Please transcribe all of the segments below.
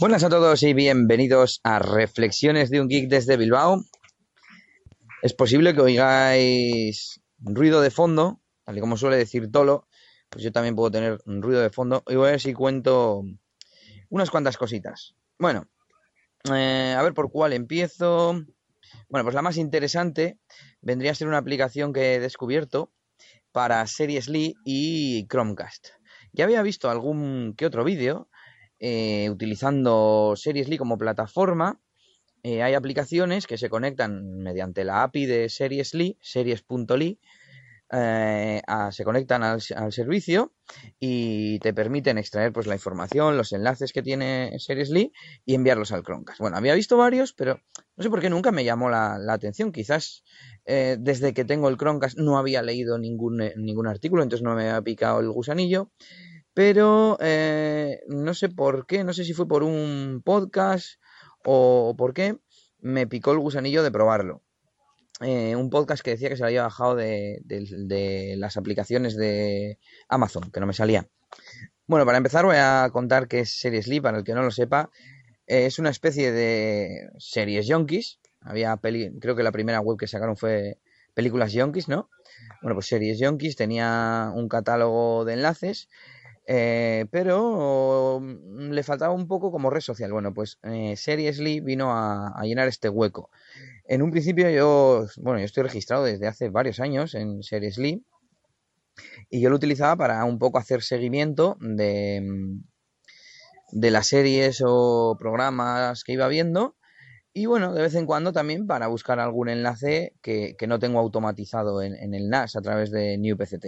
Buenas a todos y bienvenidos a Reflexiones de un Geek desde Bilbao. Es posible que oigáis ruido de fondo, tal y como suele decir Tolo, pues yo también puedo tener ruido de fondo y voy a ver si cuento unas cuantas cositas. Bueno, eh, a ver por cuál empiezo. Bueno, pues la más interesante vendría a ser una aplicación que he descubierto para Series Lee y Chromecast. Ya había visto algún que otro vídeo eh, utilizando Seriesly como plataforma. Eh, hay aplicaciones que se conectan mediante la API de Seriesly, series.ly, eh, se conectan al, servicio y te permiten extraer pues la información, los enlaces que tiene Seriesly y enviarlos al Chromecast. Bueno, había visto varios, pero no sé por qué nunca me llamó la, atención. Quizás desde que tengo el Chromecast no había leído ningún, ningún artículo, entonces no me ha picado el gusanillo pero eh, no sé por qué, no sé si fue por un podcast o por qué, me picó el gusanillo de probarlo. Eh, un podcast que decía que se había bajado de, las aplicaciones de Amazon, que no me salía. Bueno, para empezar voy a contar qué es Series para el que no lo sepa. Eh, es una especie de series yonkis. Había peli creo que la primera web que sacaron fue películas yonkis, ¿no? Bueno, pues series yonkis tenía un catálogo de enlaces eh, pero mm, le faltaba un poco como red social. Bueno, pues eh, Seriously vino a, llenar este hueco. En un principio yo, bueno, yo estoy registrado desde hace varios años en Seriously y yo lo utilizaba para un poco hacer seguimiento de, mm, de las series o programas que iba viendo y bueno, de vez en cuando también para buscar algún enlace que, no tengo automatizado en, en, el NAS a través de NewPCT.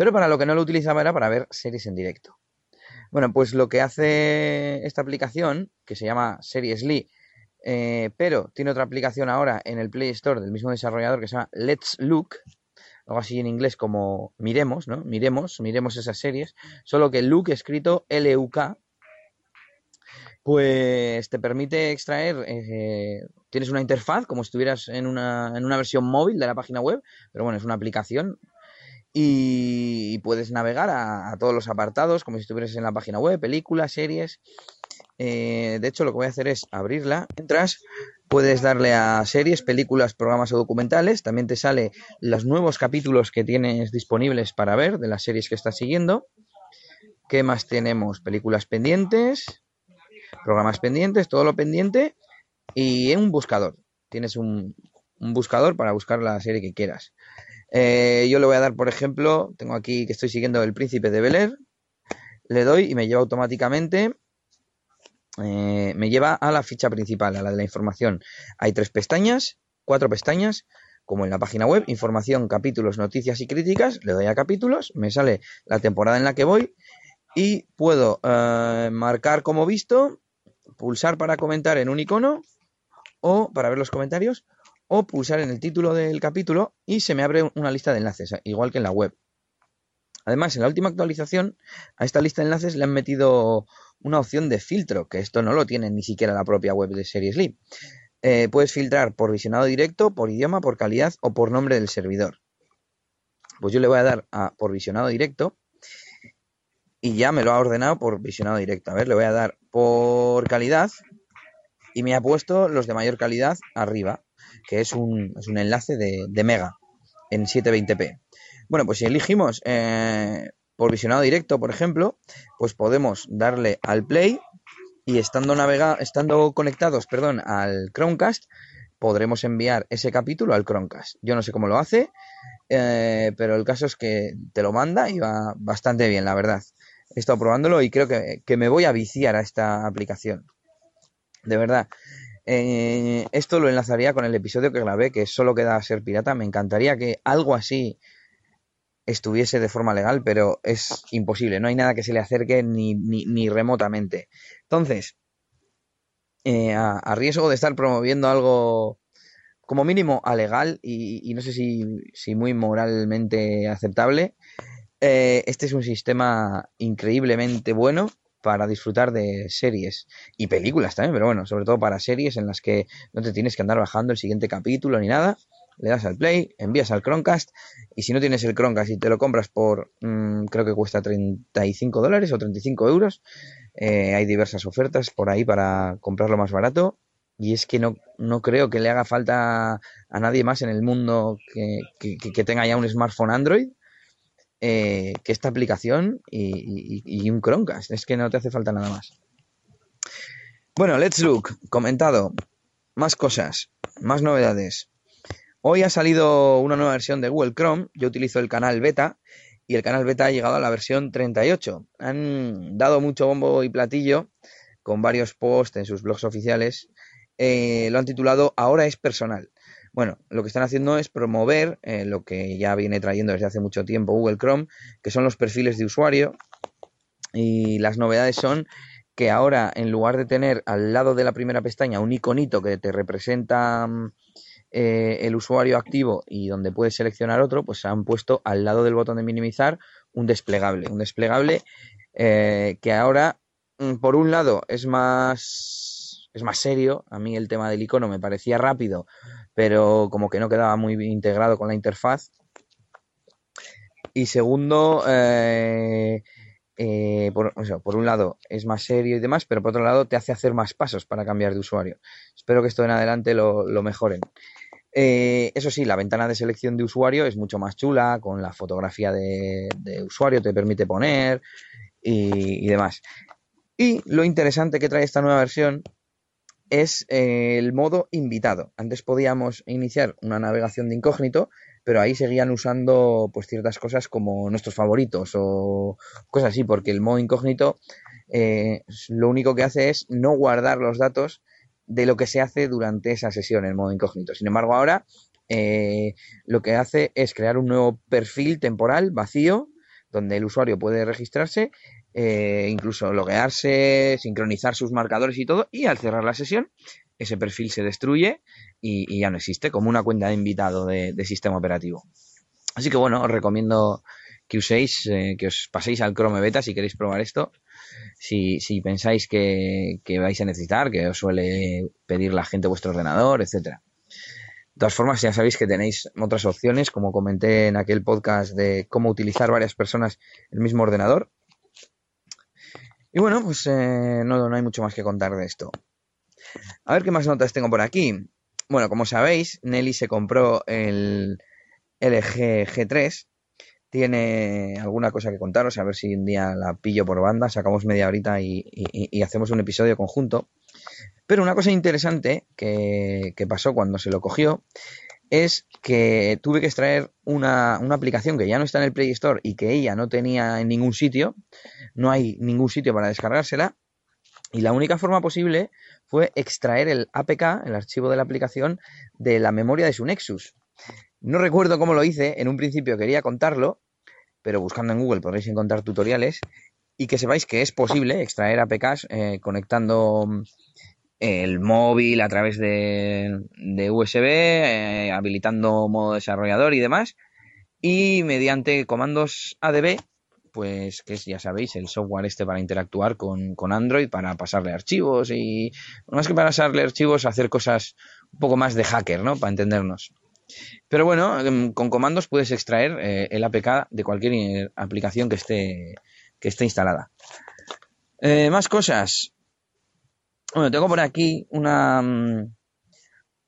Pero para lo que no lo utilizaba era para ver series en directo. Bueno, pues lo que hace esta aplicación, que se llama Seriesly, eh, pero tiene otra aplicación ahora en el Play Store del mismo desarrollador que se llama Let's Look, algo así en inglés como miremos, ¿no? Miremos, miremos esas series, solo que Look escrito L-U-K, pues te permite extraer, eh, tienes una interfaz como si estuvieras en una, en una versión móvil de la página web, pero bueno, es una aplicación y, puedes navegar a, todos los apartados como si estuvieras en la página web, películas, series. Eh, de hecho, lo que voy a hacer es abrirla. Entras, puedes darle a series, películas, programas o documentales. También te sale los nuevos capítulos que tienes disponibles para ver de las series que estás siguiendo. ¿Qué más tenemos? Películas pendientes, programas pendientes, todo lo pendiente y un buscador. Tienes un buscador para buscar la serie que quieras. Eh, yo le voy a dar, por ejemplo, tengo aquí que estoy siguiendo El Príncipe de Bel le doy y me lleva automáticamente, eh, me lleva a la ficha principal, a la de la información. Hay tres pestañas, cuatro pestañas, como en la página web, información, capítulos, noticias y críticas, le doy a capítulos, me sale la temporada en la que voy y puedo eh, marcar como visto, pulsar para comentar en un icono o para ver los comentarios o pulsar en el título del capítulo y se me abre una lista de enlaces, igual que en la web. Además, en la última actualización a esta lista de enlaces le han metido una opción de filtro, que esto no lo tiene ni siquiera la propia web de Series eh, puedes filtrar por visionado directo, por idioma, por calidad o por nombre del servidor. Pues yo le voy a dar a por visionado directo y ya me lo ha ordenado por visionado directo. A ver, le voy a dar por calidad y me ha puesto los de mayor calidad arriba que es un, es un enlace de, Mega en 720p. Bueno, pues si elegimos eh, por visionado directo, por ejemplo, pues podemos darle al play y estando, navega estando conectados perdón, al Chromecast, podremos enviar ese capítulo al Chromecast. Yo no sé cómo lo hace, eh, pero el caso es que te lo manda y va bastante bien, la verdad. He estado probándolo y creo que, que me voy a viciar a esta aplicación. De verdad. Eh, esto lo enlazaría con el episodio que grabé, que solo queda ser pirata. Me encantaría que algo así estuviese de forma legal, pero es imposible. No hay nada que se le acerque ni, ni, remotamente. Entonces, eh, a, riesgo de estar promoviendo algo como mínimo a legal y, no sé si, si, muy moralmente aceptable, eh, este es un sistema increíblemente bueno para disfrutar de series y películas también, pero bueno, sobre todo para series en las que no te tienes que andar bajando el siguiente capítulo ni nada. Le das al play, envías al Chromecast y si no tienes el Chromecast y te lo compras por, mm, creo que cuesta 35 dólares o 35 euros, Eh, hay diversas ofertas por ahí para comprarlo más barato. Y es que no, no creo que le haga falta a nadie más en el mundo que, que, tenga ya un smartphone Android eh, que esta aplicación y, un Chromecast. Es que no te hace falta nada más. Bueno, let's look. Comentado. Más cosas. Más novedades. Hoy ha salido una nueva versión de Google Chrome. Yo utilizo el canal beta y el canal beta ha llegado a la versión 38. Han dado mucho bombo y platillo con varios posts en sus blogs oficiales. Eh, lo han titulado Ahora es personal. Bueno, lo que están haciendo es promover eh, lo que ya viene trayendo desde hace mucho tiempo Google Chrome, que son los perfiles de usuario. Y las novedades son que ahora, en lugar de tener al lado de la primera pestaña un iconito que te representa mm, eh, el usuario activo y donde puedes seleccionar otro, pues han puesto al lado del botón de minimizar un desplegable. Un desplegable eh, que ahora, mm, por un lado, es más, es más serio. A mí el tema del icono me parecía rápido, pero como que no quedaba muy integrado con la interfaz. Y segundo, eh, por, por, un lado es más serio y demás, pero por otro lado te hace hacer más pasos para cambiar de usuario. Espero que esto en adelante lo, lo mejoren. Eh, eso sí, la ventana de selección de usuario es mucho más chula, con la fotografía de, usuario te permite poner y, demás. Y lo interesante que trae esta nueva versión es eh, el modo invitado. Antes podíamos iniciar una navegación de incógnito, pero ahí seguían usando pues ciertas cosas como nuestros favoritos o cosas así, porque el modo incógnito eh, lo único que hace es no guardar los datos de lo que se hace durante esa sesión en modo incógnito. Sin embargo, ahora eh, lo que hace es crear un nuevo perfil temporal vacío donde el usuario puede registrarse, eh, incluso loguearse, sincronizar sus marcadores y todo, y al cerrar la sesión, ese perfil se destruye y, ya no existe como una cuenta de invitado de, sistema operativo. Así que bueno, os recomiendo que uséis, eh, que os paséis al Chrome Beta si queréis probar esto si, pensáis que, vais a necesitar, que os suele pedir la gente vuestro ordenador, etcétera. De todas formas, ya sabéis que tenéis otras opciones, como comenté en aquel podcast de cómo utilizar varias personas el mismo ordenador. Y bueno, pues eh, no, no hay mucho más que contar de esto. A ver qué más notas tengo por aquí. Bueno, como sabéis, Nelly se compró el LG G3 tiene alguna cosa que contaros, a ver si un día la pillo por banda, sacamos media horita y, hacemos un episodio conjunto. Pero una cosa interesante que, pasó cuando se lo cogió es que tuve que extraer una, una, aplicación que ya no está en el Play Store y que ella no tenía en ningún sitio, no hay ningún sitio para descargársela, y la única forma posible fue extraer el APK, el archivo de la aplicación, de la memoria de su Nexus. No recuerdo cómo lo hice, en un principio quería contarlo, pero buscando en Google podréis encontrar tutoriales y que sepáis que es posible extraer APKs eh, conectando mm, el móvil a través de, USB, eh, habilitando modo desarrollador y demás, y mediante comandos ADB, pues que es, ya sabéis, el software este para interactuar con, con Android, para pasarle archivos y más que para pasarle archivos, hacer cosas un poco más de hacker, ¿no? Para entendernos. Pero bueno, em, con comandos puedes extraer eh, el APK de cualquier aplicación que esté, que esté instalada. Eh, más cosas. Bueno, tengo por aquí una, mm,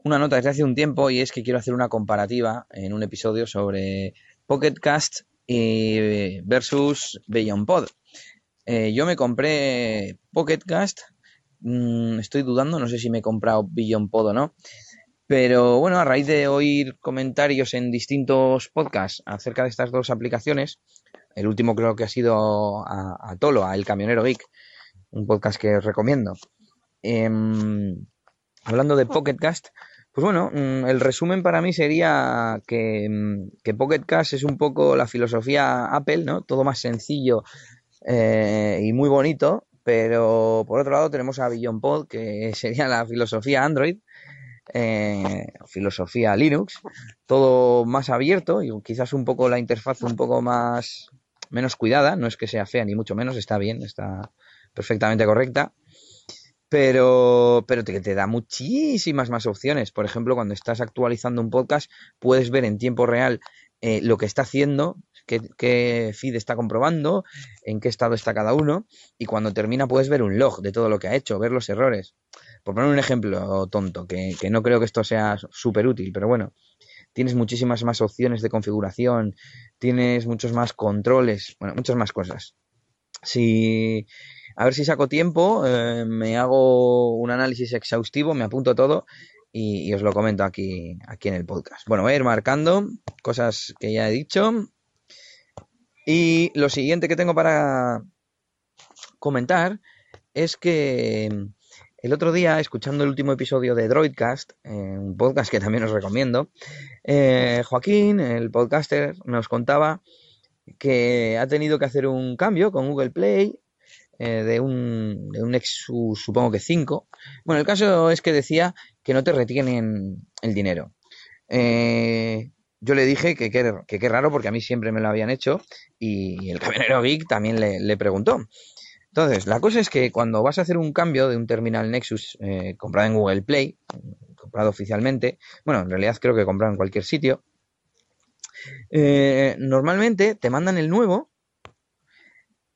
una nota desde hace un tiempo y es que quiero hacer una comparativa en un episodio sobre Pocket Cast versus Beyond Pod. Eh, yo me compré Pocket Cast, mm, estoy dudando, no sé si me he comprado Beyond Pod o no. Pero bueno, a raíz de oír comentarios en distintos podcasts acerca de estas dos aplicaciones, el último creo que ha sido a, Tolo, a El Camionero Geek, un podcast que os recomiendo. Em, hablando de Pocketcast, pues bueno, mm, el resumen para mí sería que, mm, que Pocketcast es un poco la filosofía Apple, ¿no? Todo más sencillo eh, y muy bonito, pero por otro lado tenemos a Billion Pod, que sería la filosofía Android, eh, filosofía Linux, todo más abierto y quizás un poco la interfaz un poco más menos cuidada, no es que sea fea ni mucho menos, está bien, está perfectamente correcta, pero, pero te, te da muchísimas más opciones. Por ejemplo, cuando estás actualizando un podcast, puedes ver en tiempo real eh, lo que está haciendo, qué, qué, feed está comprobando, en qué estado está cada uno, y cuando termina puedes ver un log de todo lo que ha hecho, ver los errores. Por poner un ejemplo tonto, que, que no creo que esto sea súper útil, pero bueno, tienes muchísimas más opciones de configuración, tienes muchos más controles, bueno, muchas más cosas. Si, a ver si saco tiempo, eh, me hago un análisis exhaustivo, me apunto todo y, os lo comento aquí, aquí en el podcast. Bueno, voy a ir marcando cosas que ya he dicho. Y lo siguiente que tengo para comentar es que el otro día, escuchando el último episodio de Droidcast, eh, un podcast que también os recomiendo, eh, Joaquín, el podcaster, nos contaba que ha tenido que hacer un cambio con Google Play eh, de, un, de un Nexus, supongo que 5. Bueno, el caso es que decía que no te retienen el dinero. Eh, yo le dije que qué raro porque a mí siempre me lo habían hecho y el camionero geek también le, le, preguntó. Entonces, la cosa es que cuando vas a hacer un cambio de un terminal Nexus eh, comprado en Google Play, comprado oficialmente, bueno, en realidad creo que comprado en cualquier sitio, normalmente te mandan el nuevo,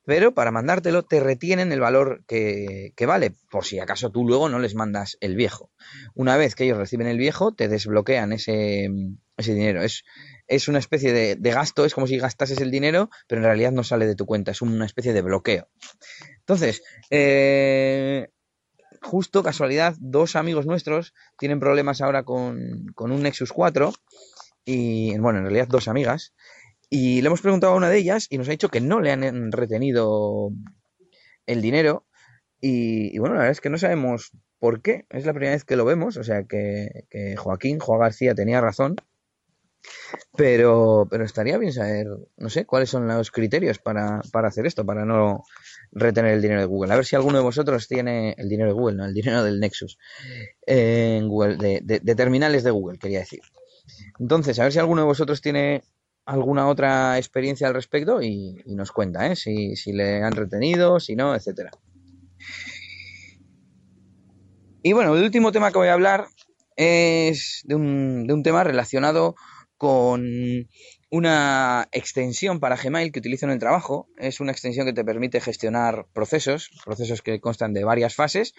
pero para mandártelo te retienen el valor que, que, vale, por si acaso tú luego no les mandas el viejo. Una vez que ellos reciben el viejo, te desbloquean ese, ese dinero. Es, es una especie de, de, gasto, es como si gastases el dinero, pero en realidad no sale de tu cuenta, es una especie de bloqueo. Entonces, eh, justo casualidad, dos amigos nuestros tienen problemas ahora con, con un Nexus 4 y, bueno, en realidad dos amigas, y le hemos preguntado a una de ellas y nos ha dicho que no le han retenido el dinero. Y, bueno, la verdad es que no sabemos por qué. Es la primera vez que lo vemos. O sea que, Joaquín, Joa García, tenía razón. Pero, pero estaría bien saber, no sé, cuáles son los criterios para, para hacer esto, para no retener el dinero de Google. A ver si alguno de vosotros tiene el dinero de Google, no, el dinero del Nexus en Google, de, de, de terminales de Google, quería decir. Entonces, a ver si alguno de vosotros tiene alguna otra experiencia al respecto y, nos cuenta, ¿eh? Si, si, le han retenido, si no, etcétera. Y bueno, el último tema que voy a hablar es de un, de un tema relacionado con una extensión para Gmail que utilizo en el trabajo. Es una extensión que te permite gestionar procesos, procesos que constan de varias fases,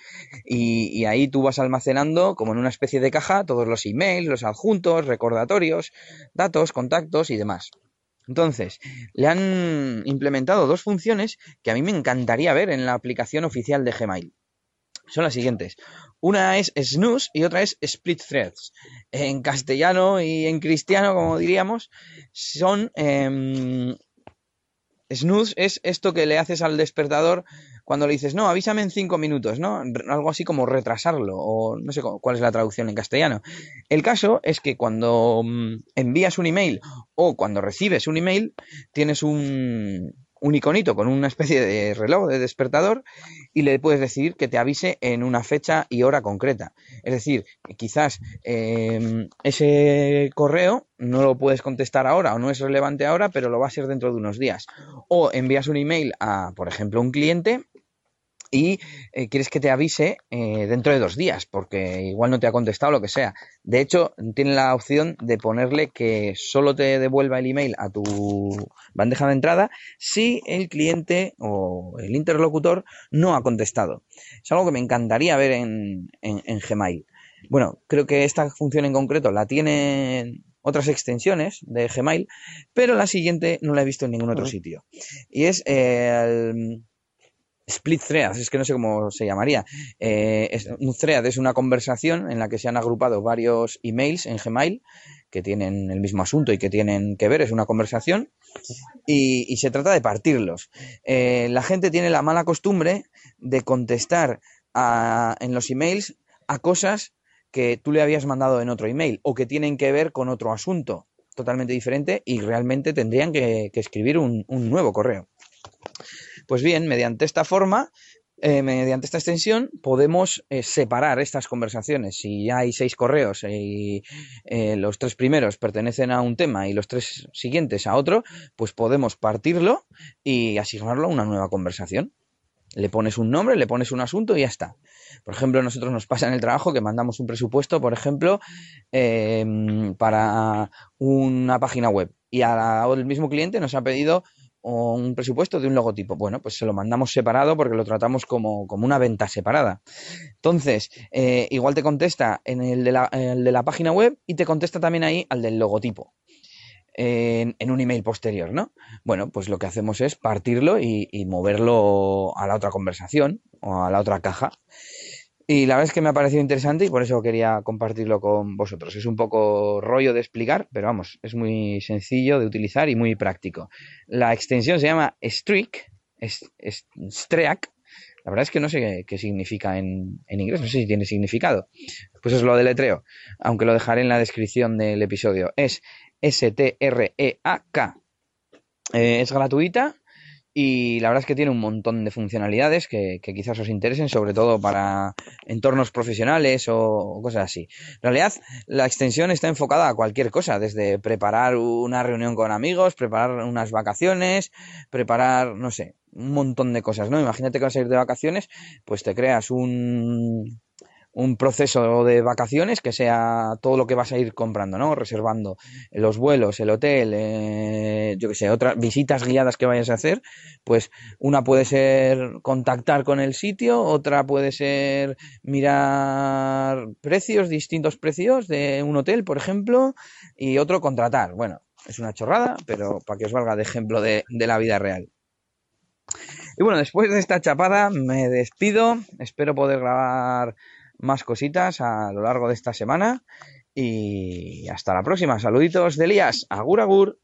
y, ahí tú vas almacenando, como en una especie de caja, todos los emails, los adjuntos, recordatorios, datos, contactos y demás. Entonces, le han implementado dos funciones que a mí me encantaría ver en la aplicación oficial de Gmail. Son las siguientes. Una es snooze y otra es split threads. En castellano y en cristiano, como diríamos, son... Eh, snooze es esto que le haces al despertador cuando le dices, no, avísame en cinco minutos, ¿no? Algo así como retrasarlo, o no sé cuál es la traducción en castellano. El caso es que cuando mm, envías un email o cuando recibes un email, tienes un, un iconito con una especie de reloj de despertador y le puedes decir que te avise en una fecha y hora concreta. Es decir, quizás eh, ese correo no lo puedes contestar ahora o no es relevante ahora, pero lo va a ser dentro de unos días. O envías un email a, por ejemplo, un cliente y eh, quieres que te avise eh, dentro de dos días, porque igual no te ha contestado lo que sea. De hecho, tiene la opción de ponerle que solo te devuelva el email a tu bandeja de entrada si el cliente o el interlocutor no ha contestado. Es algo que me encantaría ver en, en, en Gmail. Bueno, creo que esta función en concreto la tienen otras extensiones de Gmail, pero la siguiente no la he visto en ningún otro sitio. Y es eh, el split threads, es que no sé cómo se llamaría. Eh, es, un thread es una conversación en la que se han agrupado varios emails en Gmail que tienen el mismo asunto y que tienen que ver, es una conversación, y, se trata de partirlos. Eh, la gente tiene la mala costumbre de contestar a, en los emails a cosas que tú le habías mandado en otro email o que tienen que ver con otro asunto totalmente diferente y realmente tendrían que, escribir un nuevo correo. Pues bien, mediante esta forma, eh, mediante esta extensión, podemos eh, separar estas conversaciones. Si hay seis correos y eh, los tres primeros pertenecen a un tema y los tres siguientes a otro, pues podemos partirlo y asignarlo a una nueva conversación. Le pones un nombre, le pones un asunto y ya está. Por ejemplo, nosotros nos pasa en el trabajo que mandamos un presupuesto, por ejemplo, em, para una página web y al mismo cliente nos ha pedido un presupuesto de un logotipo. Bueno, pues se lo mandamos separado porque lo tratamos como, una venta separada. Entonces, eh, igual te contesta en el de, la, de la página web y te contesta también ahí al del logotipo en, un email posterior, ¿no? Bueno, pues lo que hacemos es partirlo y, moverlo a la otra conversación o a la otra caja. Y la verdad es que me ha parecido interesante y por eso quería compartirlo con vosotros. Es un poco rollo de explicar, pero vamos, es muy sencillo de utilizar y muy práctico. La extensión se llama Streak, Streak. La verdad es que no sé qué, significa en, inglés, no sé si tiene significado. Pues es lo de letreo, aunque lo dejaré en la descripción del episodio. Es S-T-R-E-A-K. Eh, es gratuita y la verdad es que tiene un montón de funcionalidades que, quizás os interesen, sobre todo para entornos profesionales o, cosas así. En realidad, la extensión está enfocada a cualquier cosa, desde preparar una reunión con amigos, preparar unas vacaciones, preparar, no sé, un montón de cosas, ¿no? Imagínate que vas a ir de vacaciones, pues te creas un, un proceso de vacaciones que sea todo lo que vas a ir comprando, ¿no? Reservando los vuelos, el hotel, eh, yo que sé, otras visitas guiadas que vayas a hacer, pues una puede ser contactar con el sitio, otra puede ser mirar precios, distintos precios de un hotel, por ejemplo, y otro contratar. Bueno, es una chorrada, pero para que os valga de ejemplo de la vida real. Y bueno, después de esta chapada me despido, espero poder grabar más cositas a lo largo de esta semana. Y hasta la próxima. Saluditos de Elías. Agur, agur.